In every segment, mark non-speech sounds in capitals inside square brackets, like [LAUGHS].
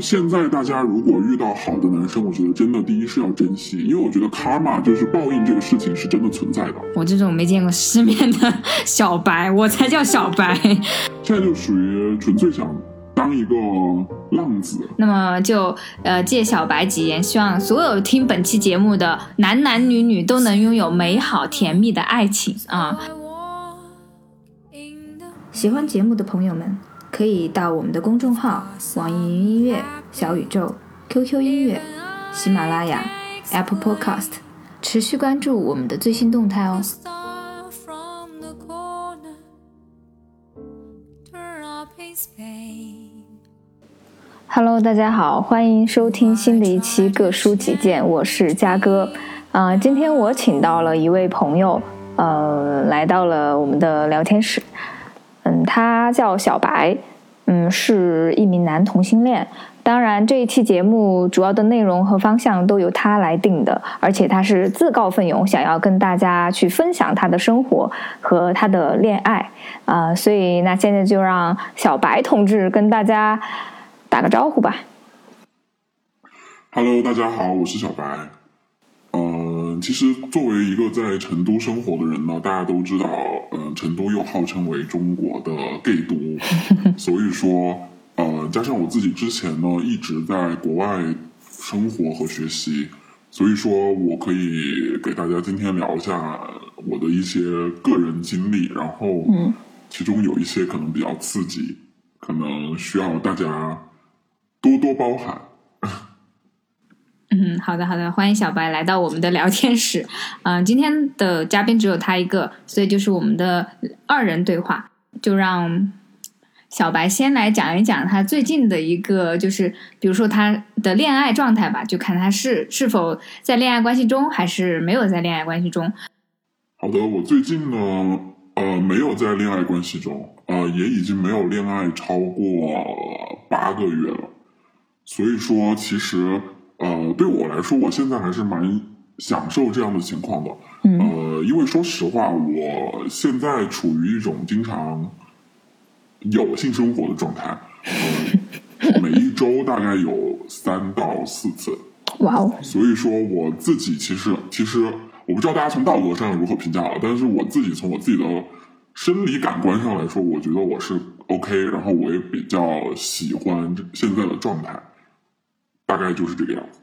现在大家如果遇到好的男生，我觉得真的第一是要珍惜，因为我觉得 karma 就是报应这个事情是真的存在的。我这种没见过世面的小白，我才叫小白。[LAUGHS] 现在就属于纯粹想当一个浪子。那么就呃借小白吉言，希望所有听本期节目的男男女女都能拥有美好甜蜜的爱情啊！喜欢节目的朋友们。可以到我们的公众号、网易云音乐、小宇宙、QQ 音乐、喜马拉雅、Apple Podcast，持续关注我们的最新动态哦。Hello，大家好，欢迎收听新的一期《各抒己见》，我是嘉哥。啊，今天我请到了一位朋友，呃，来到了我们的聊天室。他叫小白，嗯，是一名男同性恋。当然，这一期节目主要的内容和方向都由他来定的，而且他是自告奋勇，想要跟大家去分享他的生活和他的恋爱啊。所以，那现在就让小白同志跟大家打个招呼吧。Hello，大家好，我是小白。嗯，其实作为一个在成都生活的人呢，大家都知道，成都又号称为中国的 gay 都，[LAUGHS] 所以说，呃，加上我自己之前呢一直在国外生活和学习，所以说我可以给大家今天聊一下我的一些个人经历，然后，嗯，其中有一些可能比较刺激，可能需要大家多多包涵。嗯，好的好的，欢迎小白来到我们的聊天室。嗯，今天的嘉宾只有他一个，所以就是我们的二人对话。就让小白先来讲一讲他最近的一个，就是比如说他的恋爱状态吧，就看他是是否在恋爱关系中，还是没有在恋爱关系中。好的，我最近呢，呃，没有在恋爱关系中，呃，也已经没有恋爱超过八个月了。所以说，其实。呃，对我来说，我现在还是蛮享受这样的情况的。呃，因为说实话，我现在处于一种经常有性生活的状态，呃每一周大概有三到四次。[LAUGHS] 哇哦！所以说，我自己其实其实我不知道大家从道德上如何评价，但是我自己从我自己的生理感官上来说，我觉得我是 OK，然后我也比较喜欢现在的状态。大概就是这个样子。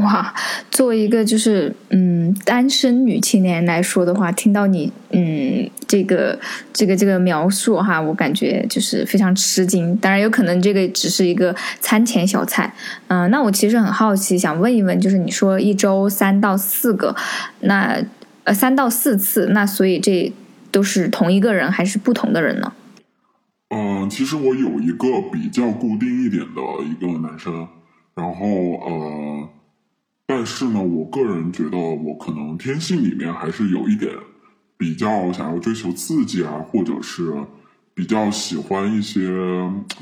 哇，作为一个就是嗯单身女青年来说的话，听到你嗯这个这个这个描述哈，我感觉就是非常吃惊。当然，有可能这个只是一个餐前小菜。嗯，那我其实很好奇，想问一问，就是你说一周三到四个，那呃三到四次，那所以这都是同一个人还是不同的人呢？嗯，其实我有一个比较固定一点的一个男生。然后呃，但是呢，我个人觉得我可能天性里面还是有一点比较想要追求刺激啊，或者是比较喜欢一些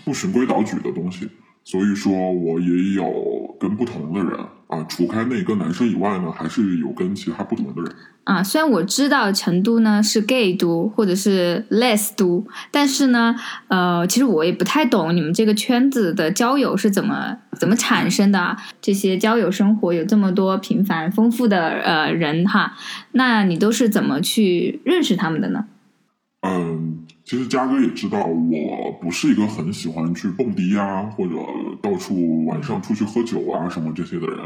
不循规蹈矩的东西。所以说我也有跟不同的人啊，除开那个男生以外呢，还是有跟其他不同的人啊。虽然我知道成都呢是 gay 都或者是 less 都，但是呢，呃，其实我也不太懂你们这个圈子的交友是怎么怎么产生的。这些交友生活有这么多平凡丰富的呃人哈，那你都是怎么去认识他们的呢？嗯。其实嘉哥也知道，我不是一个很喜欢去蹦迪啊，或者到处晚上出去喝酒啊什么这些的人，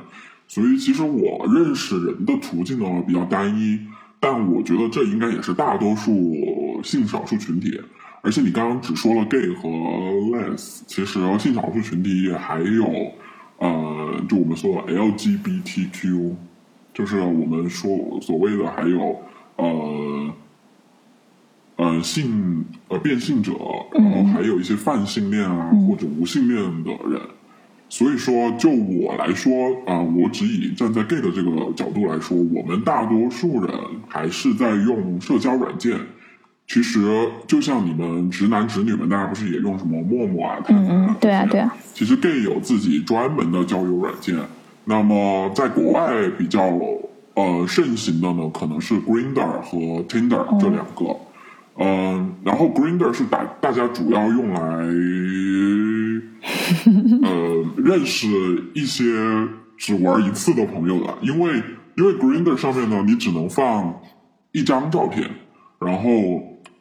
所以其实我认识人的途径呢比较单一。但我觉得这应该也是大多数性少数群体。而且你刚刚只说了 gay 和 les，其实性少数群体也还有，呃，就我们说的 LGBTQ，就是我们说所谓的还有呃。呃，性呃变性者，然后还有一些泛性恋啊或者无性恋的人，所以说就我来说啊，我只以站在 gay 的这个角度来说，我们大多数人还是在用社交软件。其实就像你们直男直女们，大家不是也用什么陌陌啊？嗯嗯，对啊对啊。其实 gay 有自己专门的交友软件，那么在国外比较呃盛行的呢，可能是 Grinder 和 Tinder 这两个。嗯，然后 Grinder 是大大家主要用来呃认识一些只玩一次的朋友的，因为因为 Grinder 上面呢，你只能放一张照片，然后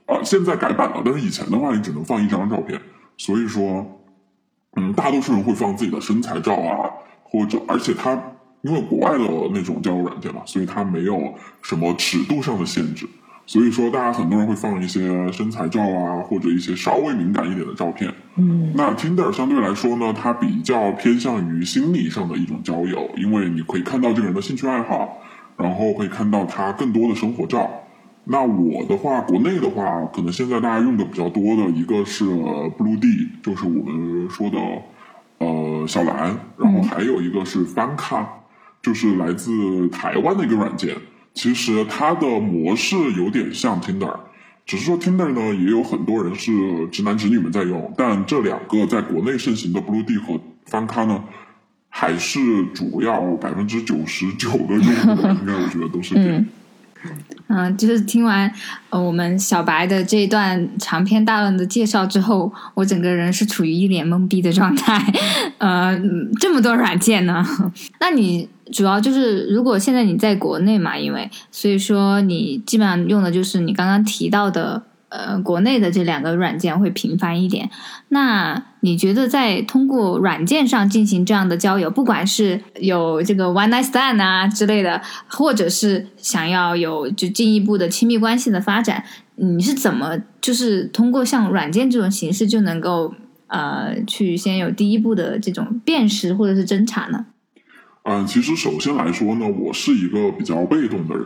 啊现在改版了，但是以前的话你只能放一张照片，所以说嗯大多数人会放自己的身材照啊，或者而且它因为国外的那种交友软件嘛，所以它没有什么尺度上的限制。所以说，大家很多人会放一些身材照啊，或者一些稍微敏感一点的照片。嗯，那 Tinder 相对来说呢，它比较偏向于心理上的一种交友，因为你可以看到这个人的兴趣爱好，然后可以看到他更多的生活照。那我的话，国内的话，可能现在大家用的比较多的一个是 Blue D，就是我们说的呃小蓝，然后还有一个是翻咖，就是来自台湾的一个软件。其实它的模式有点像 Tinder，只是说 Tinder 呢也有很多人是直男直女们在用，但这两个在国内盛行的 Blue D 和翻咖呢，还是主要百分之九十九的用户，应该我觉得都是嗯就是听完呃我们小白的这一段长篇大论的介绍之后，我整个人是处于一脸懵逼的状态。[LAUGHS] 呃，这么多软件呢？[LAUGHS] 那你主要就是如果现在你在国内嘛，因为所以说你基本上用的就是你刚刚提到的。呃，国内的这两个软件会频繁一点。那你觉得在通过软件上进行这样的交友，不管是有这个 one night stand 啊之类的，或者是想要有就进一步的亲密关系的发展，你是怎么就是通过像软件这种形式就能够呃去先有第一步的这种辨识或者是侦查呢？嗯，其实首先来说呢，我是一个比较被动的人，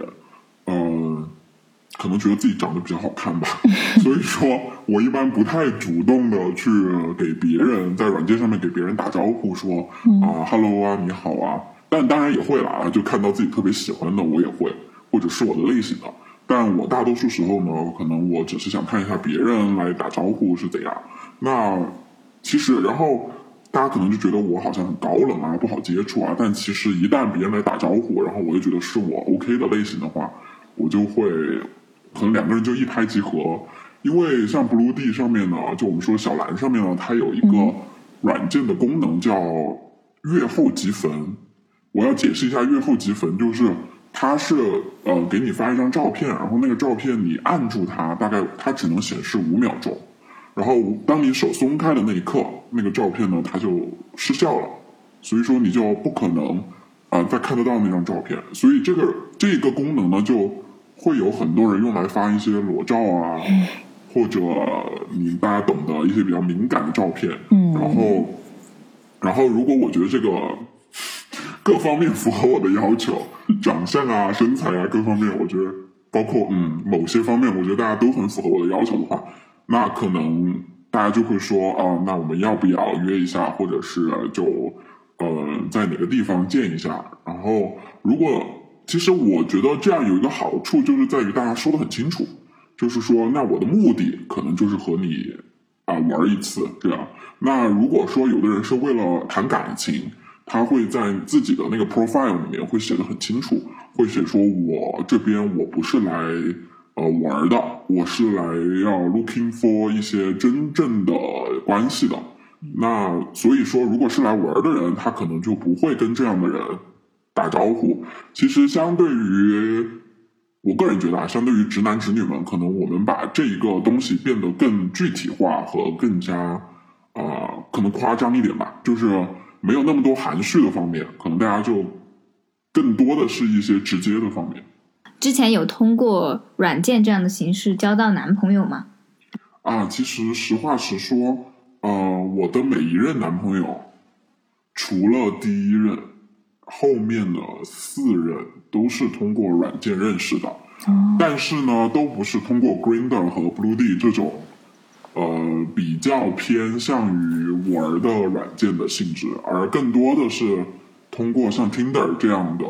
可能觉得自己长得比较好看吧，[LAUGHS] 所以说我一般不太主动的去给别人在软件上面给别人打招呼，说啊，hello 啊，你好啊。但当然也会啦，就看到自己特别喜欢的，我也会，或者是我的类型的。但我大多数时候呢，可能我只是想看一下别人来打招呼是怎样。那其实，然后大家可能就觉得我好像很高冷啊，不好接触啊。但其实一旦别人来打招呼，然后我就觉得是我 OK 的类型的话，我就会。可能两个人就一拍即合，因为像 Blue D 上面呢，就我们说小蓝上面呢，它有一个软件的功能叫月后即焚。我要解释一下月后即焚，就是它是呃给你发一张照片，然后那个照片你按住它，大概它只能显示五秒钟，然后当你手松开的那一刻，那个照片呢它就失效了，所以说你就不可能啊再看得到那张照片，所以这个这个功能呢就。会有很多人用来发一些裸照啊，或者你大家懂的一些比较敏感的照片。嗯，然后，然后如果我觉得这个 [LAUGHS] 各方面符合我的要求，长相啊、身材啊各方面，我觉得包括嗯某些方面，我觉得大家都很符合我的要求的话，那可能大家就会说啊，那我们要不要约一下，或者是就呃在哪个地方见一下？然后如果。其实我觉得这样有一个好处，就是在于大家说的很清楚，就是说，那我的目的可能就是和你啊玩一次这样。那如果说有的人是为了谈感情，他会在自己的那个 profile 里面会写的很清楚，会写说我这边我不是来呃玩的，我是来要 looking for 一些真正的关系的。那所以说，如果是来玩的人，他可能就不会跟这样的人。打招呼，其实相对于我个人觉得啊，相对于直男直女们，可能我们把这一个东西变得更具体化和更加啊，可能夸张一点吧，就是没有那么多含蓄的方面，可能大家就更多的是一些直接的方面。之前有通过软件这样的形式交到男朋友吗？啊，其实实话实说，呃，我的每一任男朋友，除了第一任。后面的四人都是通过软件认识的，但是呢，都不是通过 Grinder 和 Blue D 这种，呃，比较偏向于玩的软件的性质，而更多的是通过像 Tinder 这样的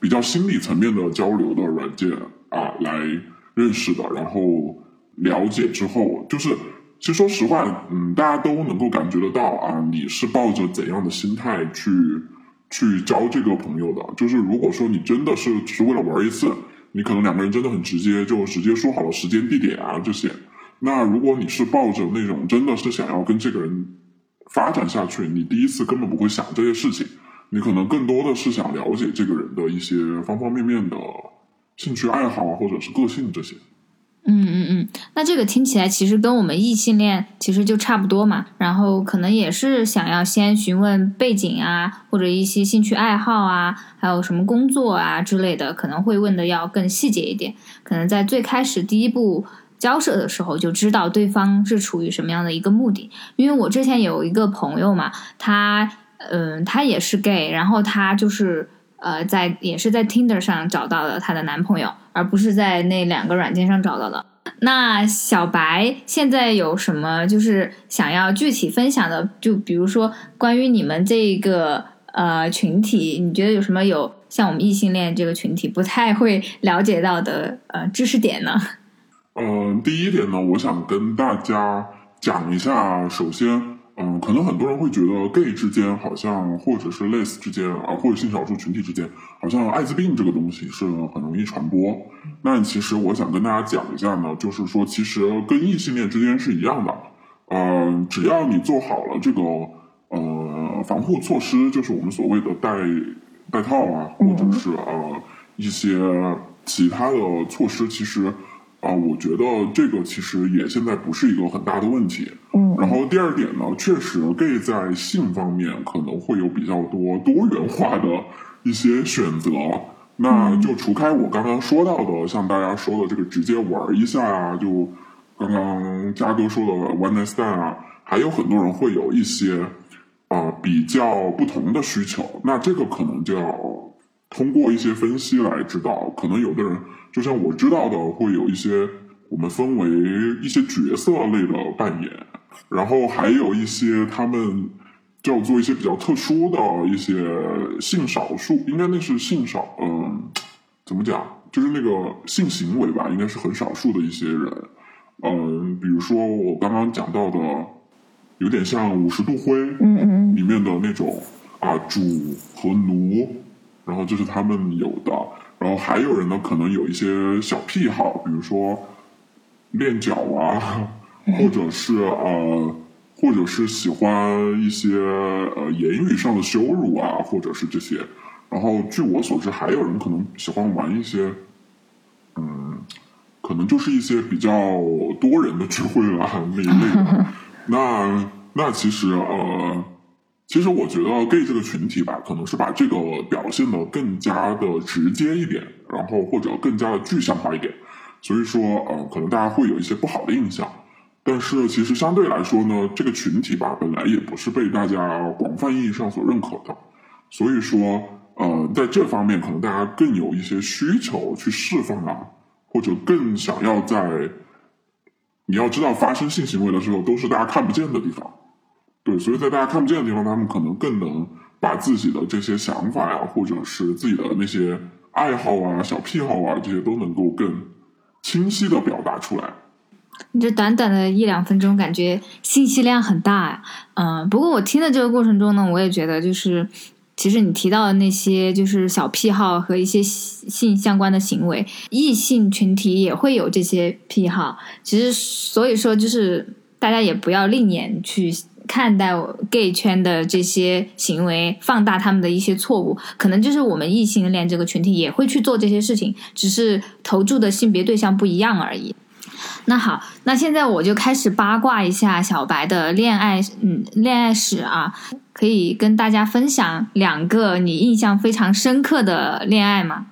比较心理层面的交流的软件啊来认识的，然后了解之后，就是其实说实话，嗯，大家都能够感觉得到啊，你是抱着怎样的心态去。去交这个朋友的，就是如果说你真的是只是为了玩一次，你可能两个人真的很直接，就直接说好了时间地点啊这些。那如果你是抱着那种真的是想要跟这个人发展下去，你第一次根本不会想这些事情，你可能更多的是想了解这个人的一些方方面面的兴趣爱好或者是个性这些。嗯嗯嗯，那这个听起来其实跟我们异性恋其实就差不多嘛，然后可能也是想要先询问背景啊，或者一些兴趣爱好啊，还有什么工作啊之类的，可能会问的要更细节一点。可能在最开始第一步交涉的时候就知道对方是处于什么样的一个目的。因为我之前有一个朋友嘛，他嗯，他也是 gay，然后他就是呃，在也是在 Tinder 上找到了她的男朋友。而不是在那两个软件上找到的。那小白现在有什么就是想要具体分享的？就比如说关于你们这个呃群体，你觉得有什么有像我们异性恋这个群体不太会了解到的呃知识点呢？嗯，第一点呢，我想跟大家讲一下，首先。嗯，可能很多人会觉得 gay 之间好像，或者是 les 之间啊，或者性少数群体之间，好像艾滋病这个东西是很容易传播。那其实我想跟大家讲一下呢，就是说，其实跟异性恋之间是一样的。嗯，只要你做好了这个呃防护措施，就是我们所谓的戴戴套啊，或者是呃一些其他的措施，其实。啊，我觉得这个其实也现在不是一个很大的问题。嗯，然后第二点呢，确实 gay 在性方面可能会有比较多多元化的一些选择。那就除开我刚刚说到的，像大家说的这个直接玩一下啊，就刚刚嘉哥说的 one night stand 啊，还有很多人会有一些啊比较不同的需求。那这个可能就要通过一些分析来知道，可能有的人。就像我知道的，会有一些我们分为一些角色类的扮演，然后还有一些他们叫做一些比较特殊的一些性少数，应该那是性少，嗯，怎么讲？就是那个性行为吧，应该是很少数的一些人，嗯，比如说我刚刚讲到的，有点像五十度灰，嗯嗯，里面的那种啊主和奴，然后这是他们有的。然后还有人呢，可能有一些小癖好，比如说练脚啊，或者是呃，或者是喜欢一些呃言语上的羞辱啊，或者是这些。然后据我所知，还有人可能喜欢玩一些，嗯，可能就是一些比较多人的聚会啦那一类的。[LAUGHS] 那那其实呃。其实我觉得 gay 这个群体吧，可能是把这个表现的更加的直接一点，然后或者更加的具象化一点，所以说呃，可能大家会有一些不好的印象。但是其实相对来说呢，这个群体吧，本来也不是被大家广泛意义上所认可的，所以说呃，在这方面可能大家更有一些需求去释放啊，或者更想要在你要知道发生性行为的时候，都是大家看不见的地方。对，所以在大家看不见的地方，他们可能更能把自己的这些想法呀，或者是自己的那些爱好啊、小癖好啊，这些都能够更清晰的表达出来。你这短短的一两分钟，感觉信息量很大呀。嗯，不过我听的这个过程中呢，我也觉得就是，其实你提到的那些就是小癖好和一些性相关的行为，异性群体也会有这些癖好。其实，所以说就是大家也不要另眼去。看待 gay 圈的这些行为，放大他们的一些错误，可能就是我们异性恋这个群体也会去做这些事情，只是投注的性别对象不一样而已。那好，那现在我就开始八卦一下小白的恋爱，嗯，恋爱史啊，可以跟大家分享两个你印象非常深刻的恋爱吗？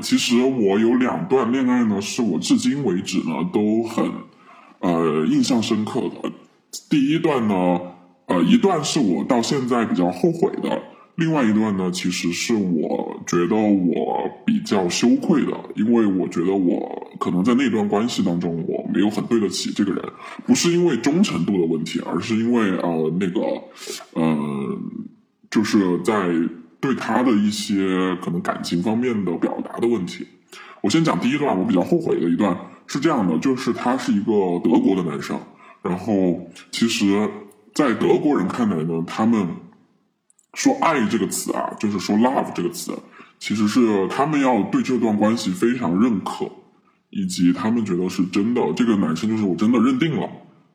其实我有两段恋爱呢，是我至今为止呢都很呃印象深刻的。第一段呢，呃，一段是我到现在比较后悔的，另外一段呢，其实是我觉得我比较羞愧的，因为我觉得我可能在那段关系当中，我没有很对得起这个人，不是因为忠诚度的问题，而是因为呃那个，呃，就是在对他的一些可能感情方面的表达的问题。我先讲第一段，我比较后悔的一段是这样的，就是他是一个德国的男生。然后，其实，在德国人看来呢，他们说“爱”这个词啊，就是说 “love” 这个词，其实是他们要对这段关系非常认可，以及他们觉得是真的。这个男生就是我真的认定了，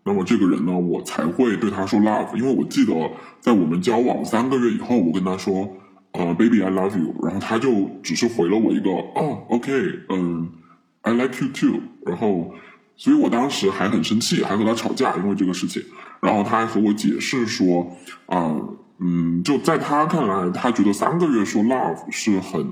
那么这个人呢，我才会对他说 love，因为我记得在我们交往三个月以后，我跟他说，呃，baby I love you，然后他就只是回了我一个，哦，OK，嗯，I like you too，然后，所以我当时还很生气，还和他吵架，因为这个事情，然后他还和我解释说，啊，嗯，就在他看来，他觉得三个月说 love 是很。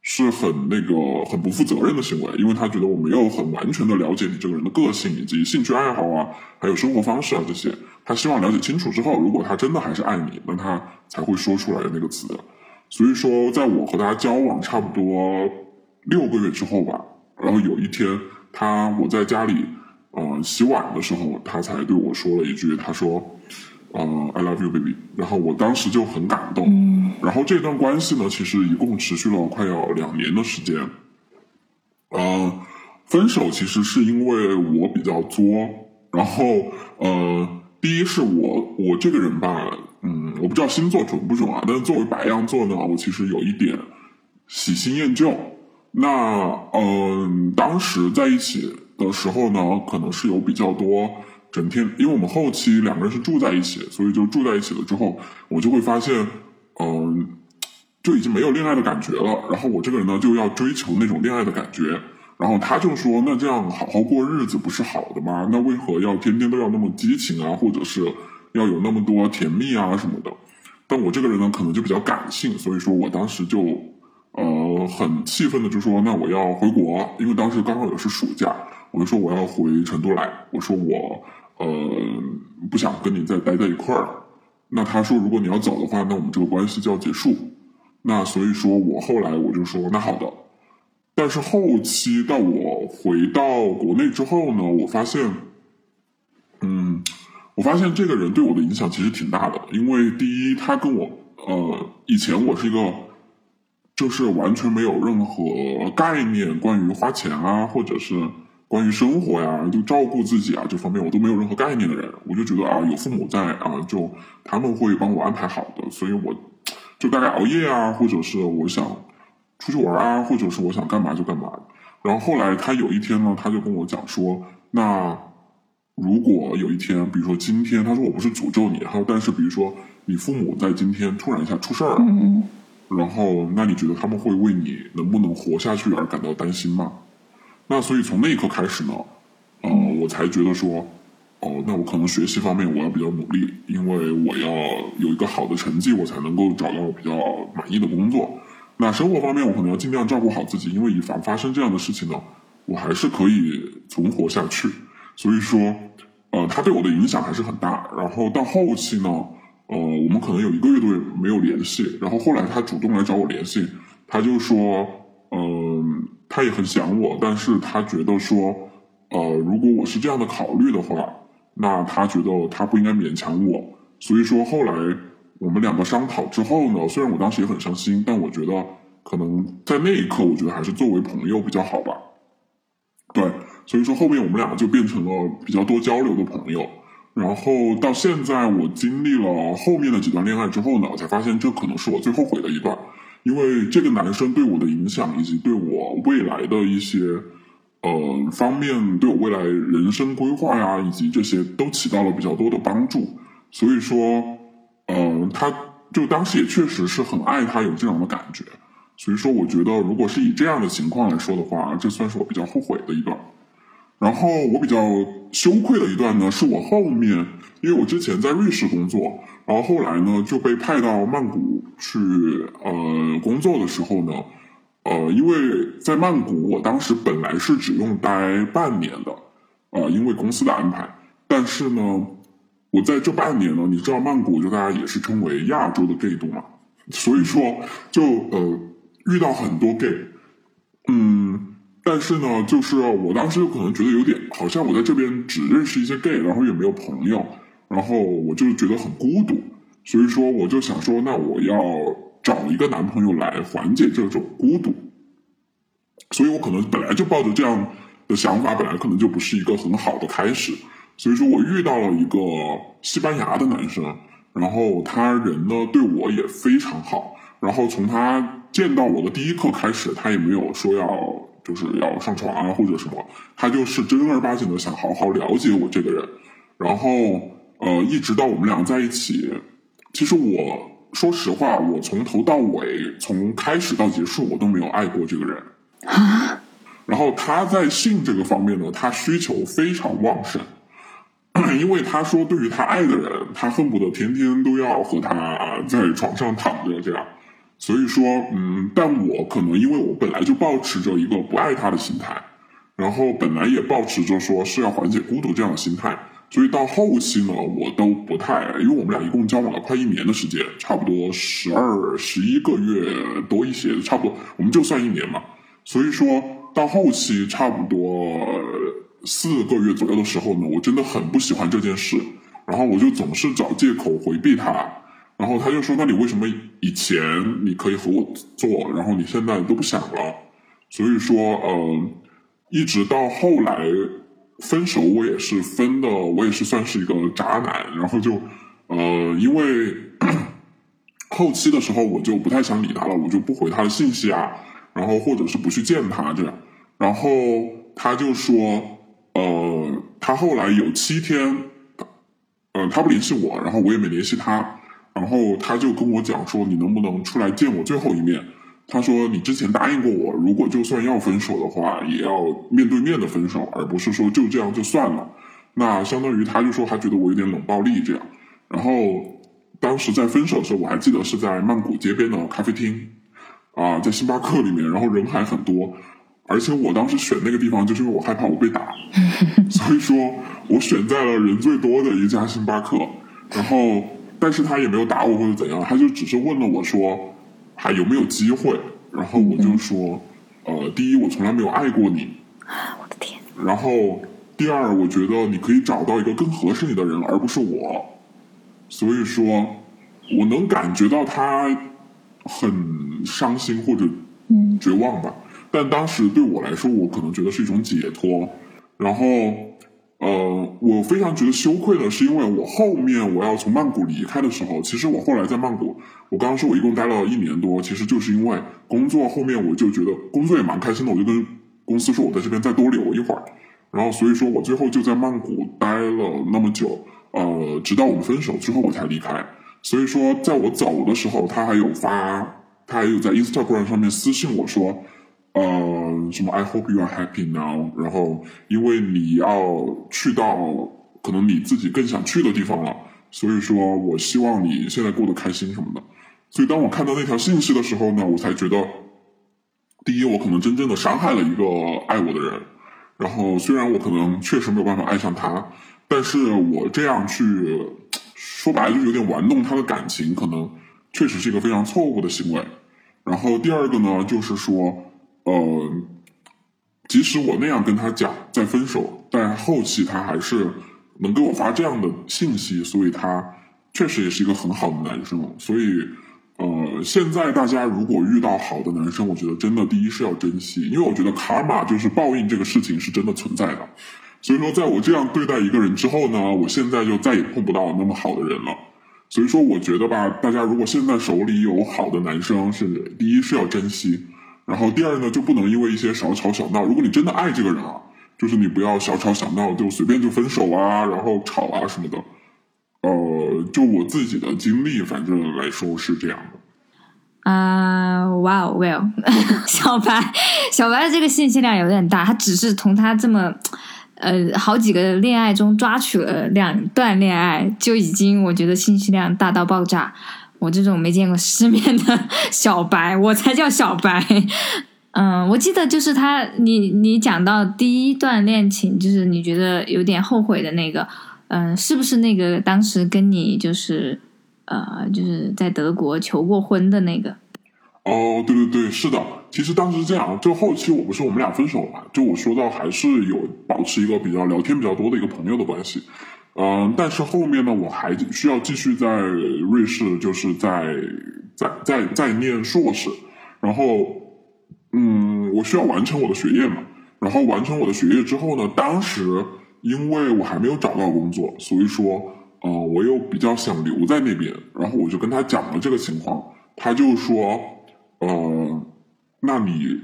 是很那个很不负责任的行为，因为他觉得我没有很完全的了解你这个人的个性以及兴趣爱好啊，还有生活方式啊这些。他希望了解清楚之后，如果他真的还是爱你，那他才会说出来的那个词。所以说，在我和他交往差不多六个月之后吧，然后有一天，他我在家里呃洗碗的时候，他才对我说了一句，他说。呃，I love you, baby。然后我当时就很感动。嗯。然后这段关系呢，其实一共持续了快要两年的时间。呃，分手其实是因为我比较作。然后呃，第一是我我这个人吧，嗯，我不知道星座准不准啊。但是作为白羊座呢，我其实有一点喜新厌旧。那嗯，当时在一起的时候呢，可能是有比较多。整天，因为我们后期两个人是住在一起，所以就住在一起了之后，我就会发现，嗯，就已经没有恋爱的感觉了。然后我这个人呢，就要追求那种恋爱的感觉。然后他就说：“那这样好好过日子不是好的吗？那为何要天天都要那么激情啊，或者是要有那么多甜蜜啊什么的？”但我这个人呢，可能就比较感性，所以说我当时就呃很气愤的就说：“那我要回国，因为当时刚好也是暑假，我就说我要回成都来。我说我。”呃，不想跟你再待在一块儿了。那他说，如果你要走的话，那我们这个关系就要结束。那所以说我后来我就说，那好的。但是后期到我回到国内之后呢，我发现，嗯，我发现这个人对我的影响其实挺大的。因为第一，他跟我呃，以前我是一个就是完全没有任何概念关于花钱啊，或者是。关于生活呀，就照顾自己啊这方面，我都没有任何概念的人，我就觉得啊，有父母在啊，就他们会帮我安排好的，所以我就大概熬夜啊，或者是我想出去玩啊，或者是我想干嘛就干嘛。然后后来他有一天呢，他就跟我讲说，那如果有一天，比如说今天，他说我不是诅咒你，他说但是比如说你父母在今天突然一下出事儿了，然后那你觉得他们会为你能不能活下去而感到担心吗？那所以从那一刻开始呢，呃，我才觉得说，哦，那我可能学习方面我要比较努力，因为我要有一个好的成绩，我才能够找到比较满意的工作。那生活方面我可能要尽量照顾好自己，因为以防发生这样的事情呢，我还是可以存活下去。所以说，呃，他对我的影响还是很大。然后到后期呢，呃，我们可能有一个月都没有联系。然后后来他主动来找我联系，他就说，嗯。他也很想我，但是他觉得说，呃，如果我是这样的考虑的话，那他觉得他不应该勉强我。所以说后来我们两个商讨之后呢，虽然我当时也很伤心，但我觉得可能在那一刻，我觉得还是作为朋友比较好吧。对，所以说后面我们两个就变成了比较多交流的朋友。然后到现在，我经历了后面的几段恋爱之后呢，我才发现这可能是我最后悔的一段。因为这个男生对我的影响，以及对我未来的一些呃方面，对我未来人生规划呀，以及这些都起到了比较多的帮助。所以说，呃，他就当时也确实是很爱他，有这样的感觉。所以说，我觉得如果是以这样的情况来说的话，这算是我比较后悔的一段。然后我比较羞愧的一段呢，是我后面，因为我之前在瑞士工作。然后后来呢，就被派到曼谷去呃工作的时候呢，呃，因为在曼谷，我当时本来是只用待半年的，呃，因为公司的安排。但是呢，我在这半年呢，你知道曼谷就大家也是称为亚洲的 gay 都嘛，所以说就呃遇到很多 gay，嗯，但是呢，就是我当时可能觉得有点，好像我在这边只认识一些 gay，然后也没有朋友。然后我就觉得很孤独，所以说我就想说，那我要找一个男朋友来缓解这种孤独。所以我可能本来就抱着这样的想法，本来可能就不是一个很好的开始。所以说我遇到了一个西班牙的男生，然后他人呢对我也非常好。然后从他见到我的第一刻开始，他也没有说要就是要上床啊或者什么，他就是正儿八经的想好好了解我这个人。然后呃，一直到我们俩在一起，其实我说实话，我从头到尾，从开始到结束，我都没有爱过这个人。啊，[LAUGHS] 然后他在性这个方面呢，他需求非常旺盛，[COUGHS] 因为他说对于他爱的人，他恨不得天天都要和他在床上躺着这样。所以说，嗯，但我可能因为我本来就保持着一个不爱他的心态，然后本来也保持着说是要缓解孤独这样的心态，所以到后期呢，我都不太，因为我们俩一共交往了快一年的时间，差不多十二、十一个月多一些，差不多我们就算一年嘛。所以说到后期差不多四个月左右的时候呢，我真的很不喜欢这件事，然后我就总是找借口回避他。然后他就说：“那你为什么以前你可以和我做，然后你现在都不想了？”所以说，呃，一直到后来分手，我也是分的，我也是算是一个渣男。然后就，呃，因为后期的时候我就不太想理他了，我就不回他的信息啊，然后或者是不去见他这样。然后他就说：“呃，他后来有七天，呃，他不联系我，然后我也没联系他。”然后他就跟我讲说：“你能不能出来见我最后一面？”他说：“你之前答应过我，如果就算要分手的话，也要面对面的分手，而不是说就这样就算了。”那相当于他就说他觉得我有点冷暴力这样。然后当时在分手的时候，我还记得是在曼谷街边的咖啡厅啊，在星巴克里面，然后人还很多，而且我当时选那个地方就是因为我害怕我被打，[LAUGHS] 所以说我选在了人最多的一家星巴克，然后。但是他也没有打我或者怎样，他就只是问了我说还有没有机会，然后我就说，呃，第一我从来没有爱过你，我的天，然后第二我觉得你可以找到一个更合适你的人，而不是我，所以说我能感觉到他很伤心或者绝望吧，但当时对我来说，我可能觉得是一种解脱，然后。呃，我非常觉得羞愧的是，因为我后面我要从曼谷离开的时候，其实我后来在曼谷，我刚刚说我一共待了一年多，其实就是因为工作后面我就觉得工作也蛮开心的，我就跟公司说我在这边再多留一会儿，然后所以说我最后就在曼谷待了那么久，呃，直到我们分手之后我才离开，所以说在我走的时候，他还有发，他还有在 Instagram 上面私信我说。呃，什么？I hope you are happy now。然后，因为你要去到可能你自己更想去的地方了，所以说我希望你现在过得开心什么的。所以，当我看到那条信息的时候呢，我才觉得，第一，我可能真正的伤害了一个爱我的人。然后，虽然我可能确实没有办法爱上他，但是我这样去说白了，就有点玩弄他的感情，可能确实是一个非常错误的行为。然后，第二个呢，就是说。呃，即使我那样跟他讲再分手，但后期他还是能给我发这样的信息，所以他确实也是一个很好的男生。所以，呃，现在大家如果遇到好的男生，我觉得真的第一是要珍惜，因为我觉得卡玛就是报应这个事情是真的存在的。所以说，在我这样对待一个人之后呢，我现在就再也碰不到那么好的人了。所以说，我觉得吧，大家如果现在手里有好的男生，是第一是要珍惜。然后第二呢，就不能因为一些小吵小闹。如果你真的爱这个人啊，就是你不要小吵小闹，就随便就分手啊，然后吵啊什么的。呃，就我自己的经历，反正来说是这样的。啊，哇哦，Well，[LAUGHS] 小白，小白的这个信息量有点大。他只是从他这么呃好几个恋爱中抓取了两段恋爱，就已经我觉得信息量大到爆炸。我这种没见过世面的 [LAUGHS] 小白，我才叫小白。嗯，我记得就是他，你你讲到第一段恋情，就是你觉得有点后悔的那个，嗯，是不是那个当时跟你就是呃，就是在德国求过婚的那个？哦，对对对，是的。其实当时是这样，就后期我不是我们俩分手嘛，就我说到还是有保持一个比较聊天比较多的一个朋友的关系。嗯，但是后面呢，我还需要继续在瑞士，就是在在在在念硕士，然后，嗯，我需要完成我的学业嘛。然后完成我的学业之后呢，当时因为我还没有找到工作，所以说，呃，我又比较想留在那边。然后我就跟他讲了这个情况，他就说，呃，那你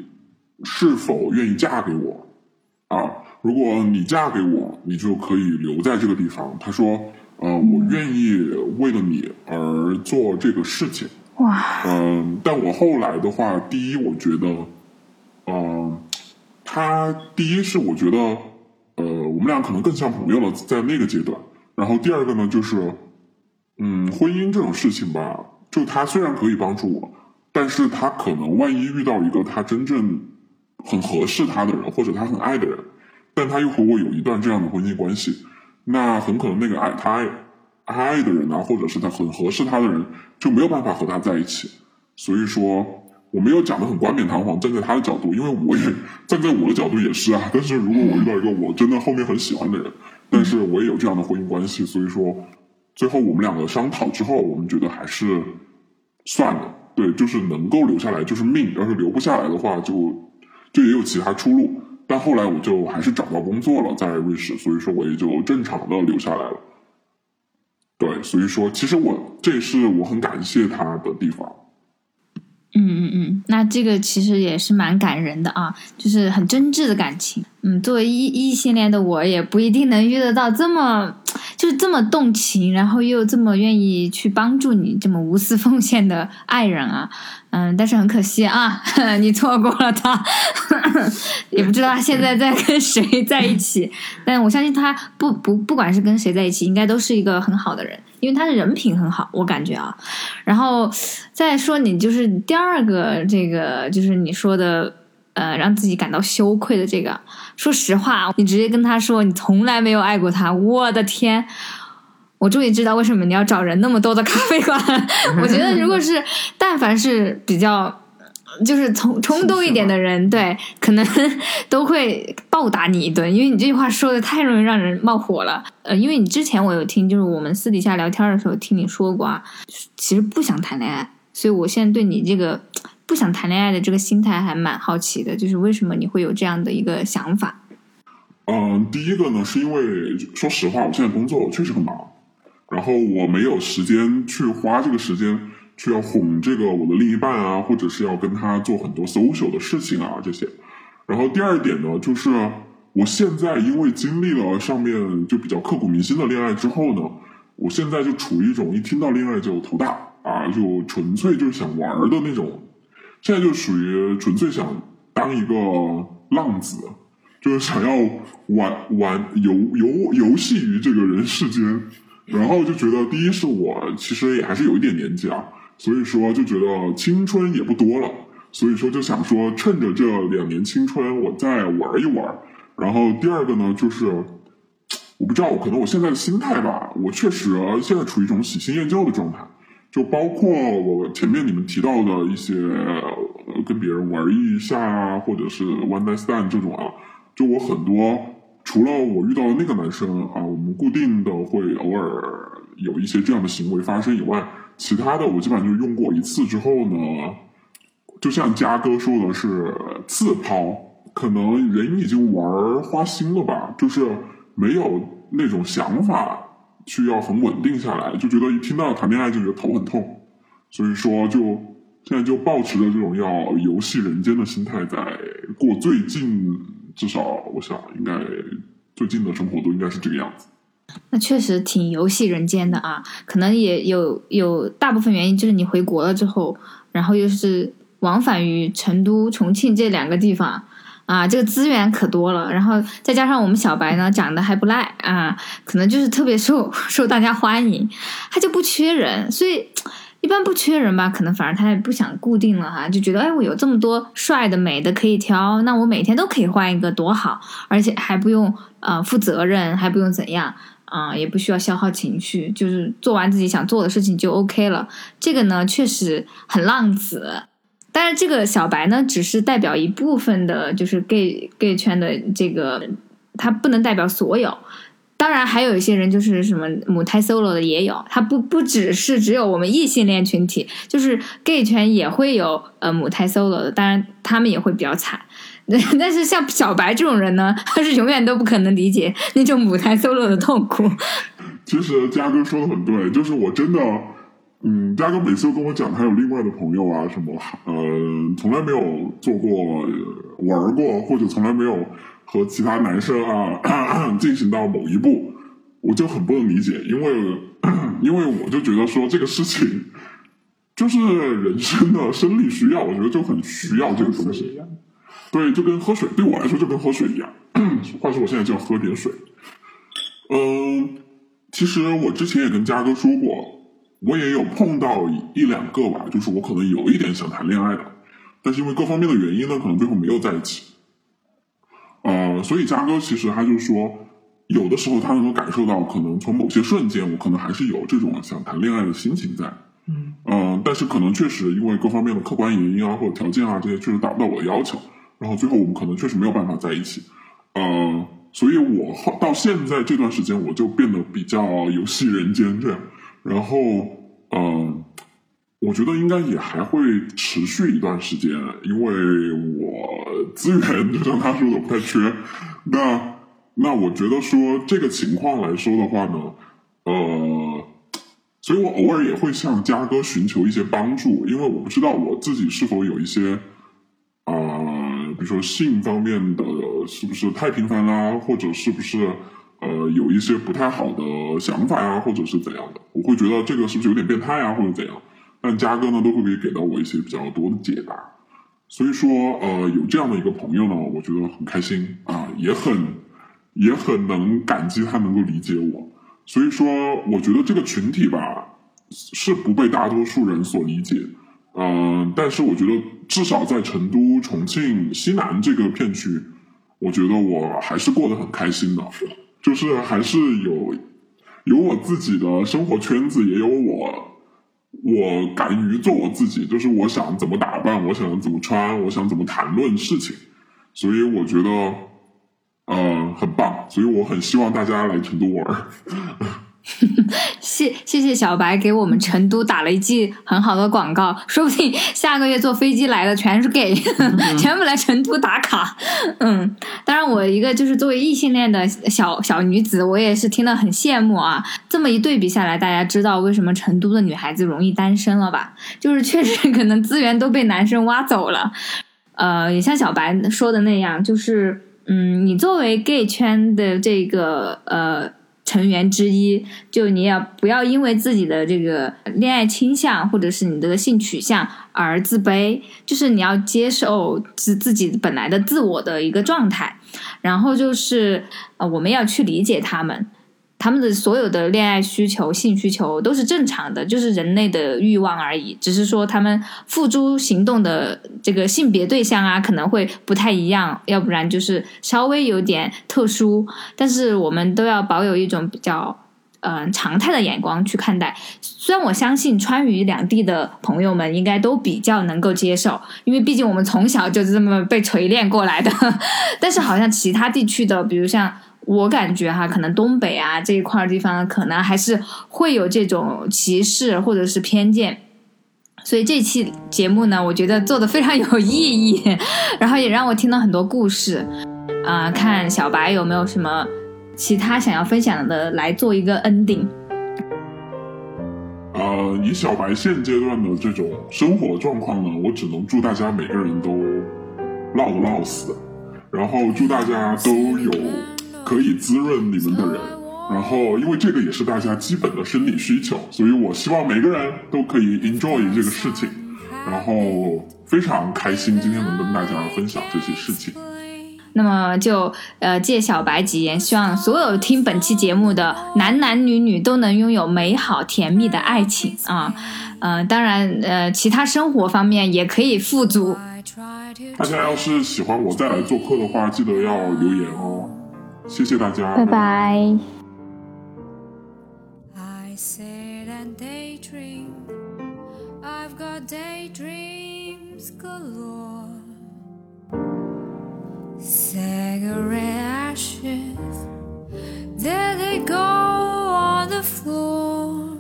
是否愿意嫁给我？啊？如果你嫁给我，你就可以留在这个地方。他说，呃，我愿意为了你而做这个事情。哇，嗯，但我后来的话，第一，我觉得，嗯，他第一是我觉得，呃，我们俩可能更像朋友了，在那个阶段。然后第二个呢，就是，嗯，婚姻这种事情吧，就他虽然可以帮助我，但是他可能万一遇到一个他真正很合适他的人，或者他很爱的人，但他又和我有一段这样的婚姻关系，那很可能那个爱他爱爱的人啊，或者是他很合适他的人，就没有办法和他在一起。所以说，我没有讲的很冠冕堂皇，站在他的角度，因为我也站在我的角度也是啊。但是如果我遇到一个我真的后面很喜欢的人，但是我也有这样的婚姻关系，所以说最后我们两个商讨之后，我们觉得还是算了。对，就是能够留下来就是命，要是留不下来的话，就就也有其他出路。但后来我就还是找到工作了，在瑞士，所以说我也就正常的留下来了。对，所以说其实我这也是我很感谢他的地方。嗯嗯嗯，那这个其实也是蛮感人的啊，就是很真挚的感情。嗯，作为异异性恋的我，也不一定能遇得到这么就这么动情，然后又这么愿意去帮助你、这么无私奉献的爱人啊。嗯，但是很可惜啊，[LAUGHS] 你错过了他，[LAUGHS] 也不知道他现在在跟谁在一起。但我相信他不不不管是跟谁在一起，应该都是一个很好的人，因为他的人品很好，我感觉啊。然后再说你就是第二个这个，就是你说的呃，让自己感到羞愧的这个。说实话，你直接跟他说你从来没有爱过他，我的天！我终于知道为什么你要找人那么多的咖啡馆。[LAUGHS] 我觉得，如果是但凡是比较就是冲冲动一点的人，对，可能都会暴打你一顿，因为你这句话说的太容易让人冒火了。呃，因为你之前我有听，就是我们私底下聊天的时候听你说过啊，其实不想谈恋爱，所以我现在对你这个不想谈恋爱的这个心态还蛮好奇的，就是为什么你会有这样的一个想法？嗯，第一个呢，是因为说实话，我现在工作确实很忙。然后我没有时间去花这个时间去要哄这个我的另一半啊，或者是要跟他做很多 social 的事情啊这些。然后第二点呢，就是我现在因为经历了上面就比较刻骨铭心的恋爱之后呢，我现在就处于一种一听到恋爱就头大啊，就纯粹就是想玩的那种。现在就属于纯粹想当一个浪子，就是想要玩玩游游游戏于这个人世间。然后就觉得，第一是我其实也还是有一点年纪啊，所以说就觉得青春也不多了，所以说就想说趁着这两年青春，我再玩一玩。然后第二个呢，就是我不知道，可能我现在的心态吧，我确实现在处于一种喜新厌旧的状态，就包括我前面你们提到的一些跟别人玩一下啊，或者是 one night stand 这种啊，就我很多。除了我遇到的那个男生啊，我们固定的会偶尔有一些这样的行为发生以外，其他的我基本上就用过一次之后呢，就像嘉哥说的是自抛，可能人已经玩花心了吧，就是没有那种想法需要很稳定下来，就觉得一听到谈恋爱就觉得头很痛，所以说就现在就保持着这种要游戏人间的心态在过最近。至少我想，应该最近的生活都应该是这个样子。那确实挺游戏人间的啊，可能也有有大部分原因就是你回国了之后，然后又是往返于成都、重庆这两个地方啊，这个资源可多了。然后再加上我们小白呢长得还不赖啊，可能就是特别受 [LAUGHS] 受大家欢迎，他就不缺人，所以。一般不缺人吧，可能反而他也不想固定了哈，就觉得哎，我有这么多帅的、美的可以挑，那我每天都可以换一个，多好，而且还不用呃负责任，还不用怎样啊，也不需要消耗情绪，就是做完自己想做的事情就 OK 了。这个呢，确实很浪子，但是这个小白呢，只是代表一部分的，就是 gay gay 圈的这个，他不能代表所有。当然，还有一些人就是什么母胎 solo 的也有，他不不只是只有我们异性恋群体，就是 gay 圈也会有呃母胎 solo 的，当然他们也会比较惨。[LAUGHS] 但是像小白这种人呢，他是永远都不可能理解那种母胎 solo 的痛苦。其实嘉哥说的很对，就是我真的，嗯，嘉哥每次都跟我讲他有另外的朋友啊什么，呃，从来没有做过玩过，或者从来没有。和其他男生啊 [CLEARS THROAT] 进行到某一步，我就很不能理解，因为 [CLEARS THROAT] 因为我就觉得说这个事情就是人生的生理需要，我觉得就很需要这个东西。对，就跟喝水对我来说就跟喝水一样。[LAUGHS] 话说我现在就要喝点水。嗯，其实我之前也跟嘉哥说过，我也有碰到一两个吧，就是我可能有一点想谈恋爱的，但是因为各方面的原因呢，可能最后没有在一起。呃，所以嘉哥其实他就说，有的时候他能够感受到，可能从某些瞬间，我可能还是有这种想谈恋爱的心情在。嗯。嗯，但是可能确实因为各方面的客观原因啊，或者条件啊这些，确实达不到我的要求，然后最后我们可能确实没有办法在一起。呃，所以我到现在这段时间，我就变得比较游戏人间这样。然后，嗯，我觉得应该也还会持续一段时间，因为我资源就像他说的不太缺。那那我觉得说这个情况来说的话呢，呃，所以我偶尔也会向嘉哥寻求一些帮助，因为我不知道我自己是否有一些啊，比如说性方面的是不是太频繁啦，或者是不是。呃，有一些不太好的想法呀，或者是怎样的，我会觉得这个是不是有点变态啊，或者怎样？但嘉哥呢，都会可以给到我一些比较多的解答。所以说，呃，有这样的一个朋友呢，我觉得很开心啊，也很也很能感激他能够理解我。所以说，我觉得这个群体吧，是不被大多数人所理解。嗯，但是我觉得至少在成都、重庆、西南这个片区，我觉得我还是过得很开心的。就是还是有有我自己的生活圈子，也有我我敢于做我自己。就是我想怎么打扮，我想怎么穿，我想怎么谈论事情。所以我觉得，呃，很棒。所以我很希望大家来成都玩。[LAUGHS] 谢谢谢小白给我们成都打了一记很好的广告，说不定下个月坐飞机来的全是 gay，[LAUGHS] 全部来成都打卡。嗯，当然我一个就是作为异性恋的小小女子，我也是听得很羡慕啊。这么一对比下来，大家知道为什么成都的女孩子容易单身了吧？就是确实可能资源都被男生挖走了。呃，也像小白说的那样，就是嗯，你作为 gay 圈的这个呃。成员之一，就你要不要因为自己的这个恋爱倾向或者是你的性取向而自卑，就是你要接受自自己本来的自我的一个状态，然后就是呃，我们要去理解他们。他们的所有的恋爱需求、性需求都是正常的，就是人类的欲望而已。只是说他们付诸行动的这个性别对象啊，可能会不太一样，要不然就是稍微有点特殊。但是我们都要保有一种比较嗯常态的眼光去看待。虽然我相信川渝两地的朋友们应该都比较能够接受，因为毕竟我们从小就这么被锤炼过来的。[LAUGHS] 但是好像其他地区的，比如像。我感觉哈，可能东北啊这一块地方，可能还是会有这种歧视或者是偏见，所以这期节目呢，我觉得做的非常有意义，然后也让我听到很多故事，啊，看小白有没有什么其他想要分享的，来做一个 ending。呃，以小白现阶段的这种生活状况呢，我只能祝大家每个人都老的老死，然后祝大家都有。可以滋润你们的人，然后因为这个也是大家基本的生理需求，所以我希望每个人都可以 enjoy 这个事情，然后非常开心今天能跟大家分享这些事情。那么就呃借小白吉言，希望所有听本期节目的男男女女都能拥有美好甜蜜的爱情啊，呃当然呃其他生活方面也可以富足。大家要是喜欢我再来做客的话，记得要留言哦。谢谢大家，拜拜。I sit and daydream. I've got daydreams galore. Cigarette ashes, there they go on the floor.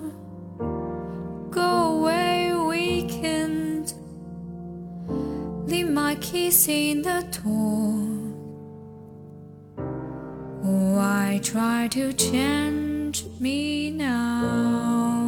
Go away, weekend. Leave my keys in the door. Oh, Why try to change me now?